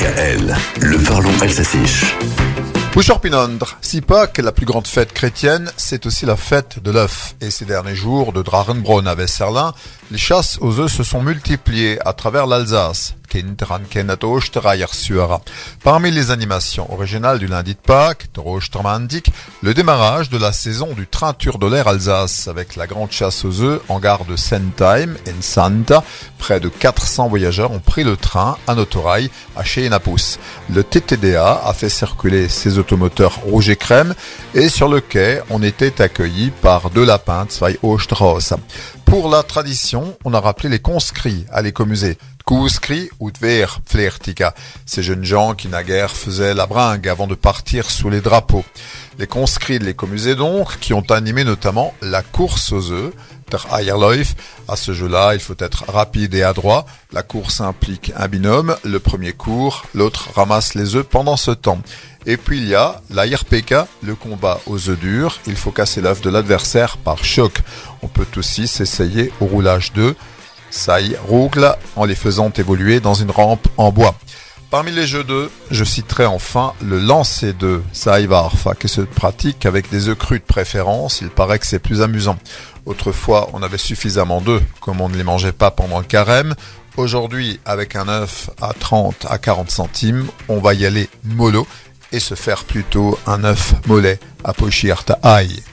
DKL, le parlons alsacien. Bouchorpinondre, si Pâques la plus grande fête chrétienne, c'est aussi la fête de l'œuf. Et ces derniers jours, de Drarenbronn à Vesserlin, les chasses aux œufs se sont multipliées à travers l'Alsace. Parmi les animations originales du lundi de Pâques, le démarrage de la saison du train de l'air Alsace avec la grande chasse aux œufs en gare de Sentheim en Santa. Près de 400 voyageurs ont pris le train à Notorail à Cheenapus. Le TTDA a fait circuler ses automoteurs rouge et crème et sur le quai, on était accueillis par deux lapins Zwei Osterhaus. Pour la tradition, on a rappelé les conscrits à l'écomusée. Ou Tver Flertika, ces jeunes gens qui naguère faisaient la bringue avant de partir sous les drapeaux. Les conscrits de l'écomusée donc, qui ont animé notamment la course aux œufs, der Eierläuf. À ce jeu-là, il faut être rapide et adroit. La course implique un binôme, le premier court, l'autre ramasse les œufs pendant ce temps. Et puis il y a l'ARPK, le combat aux œufs durs. Il faut casser l'œuf de l'adversaire par choc. On peut aussi s'essayer au roulage d'œufs y rougle en les faisant évoluer dans une rampe en bois. Parmi les jeux d'œufs, je citerai enfin le lancer d'œufs, Saïvarfa, qui se pratique avec des œufs crus de préférence. Il paraît que c'est plus amusant. Autrefois, on avait suffisamment d'œufs, comme on ne les mangeait pas pendant le carême. Aujourd'hui, avec un œuf à 30 à 40 centimes, on va y aller mollo et se faire plutôt un œuf mollet à Pochirta Aïe.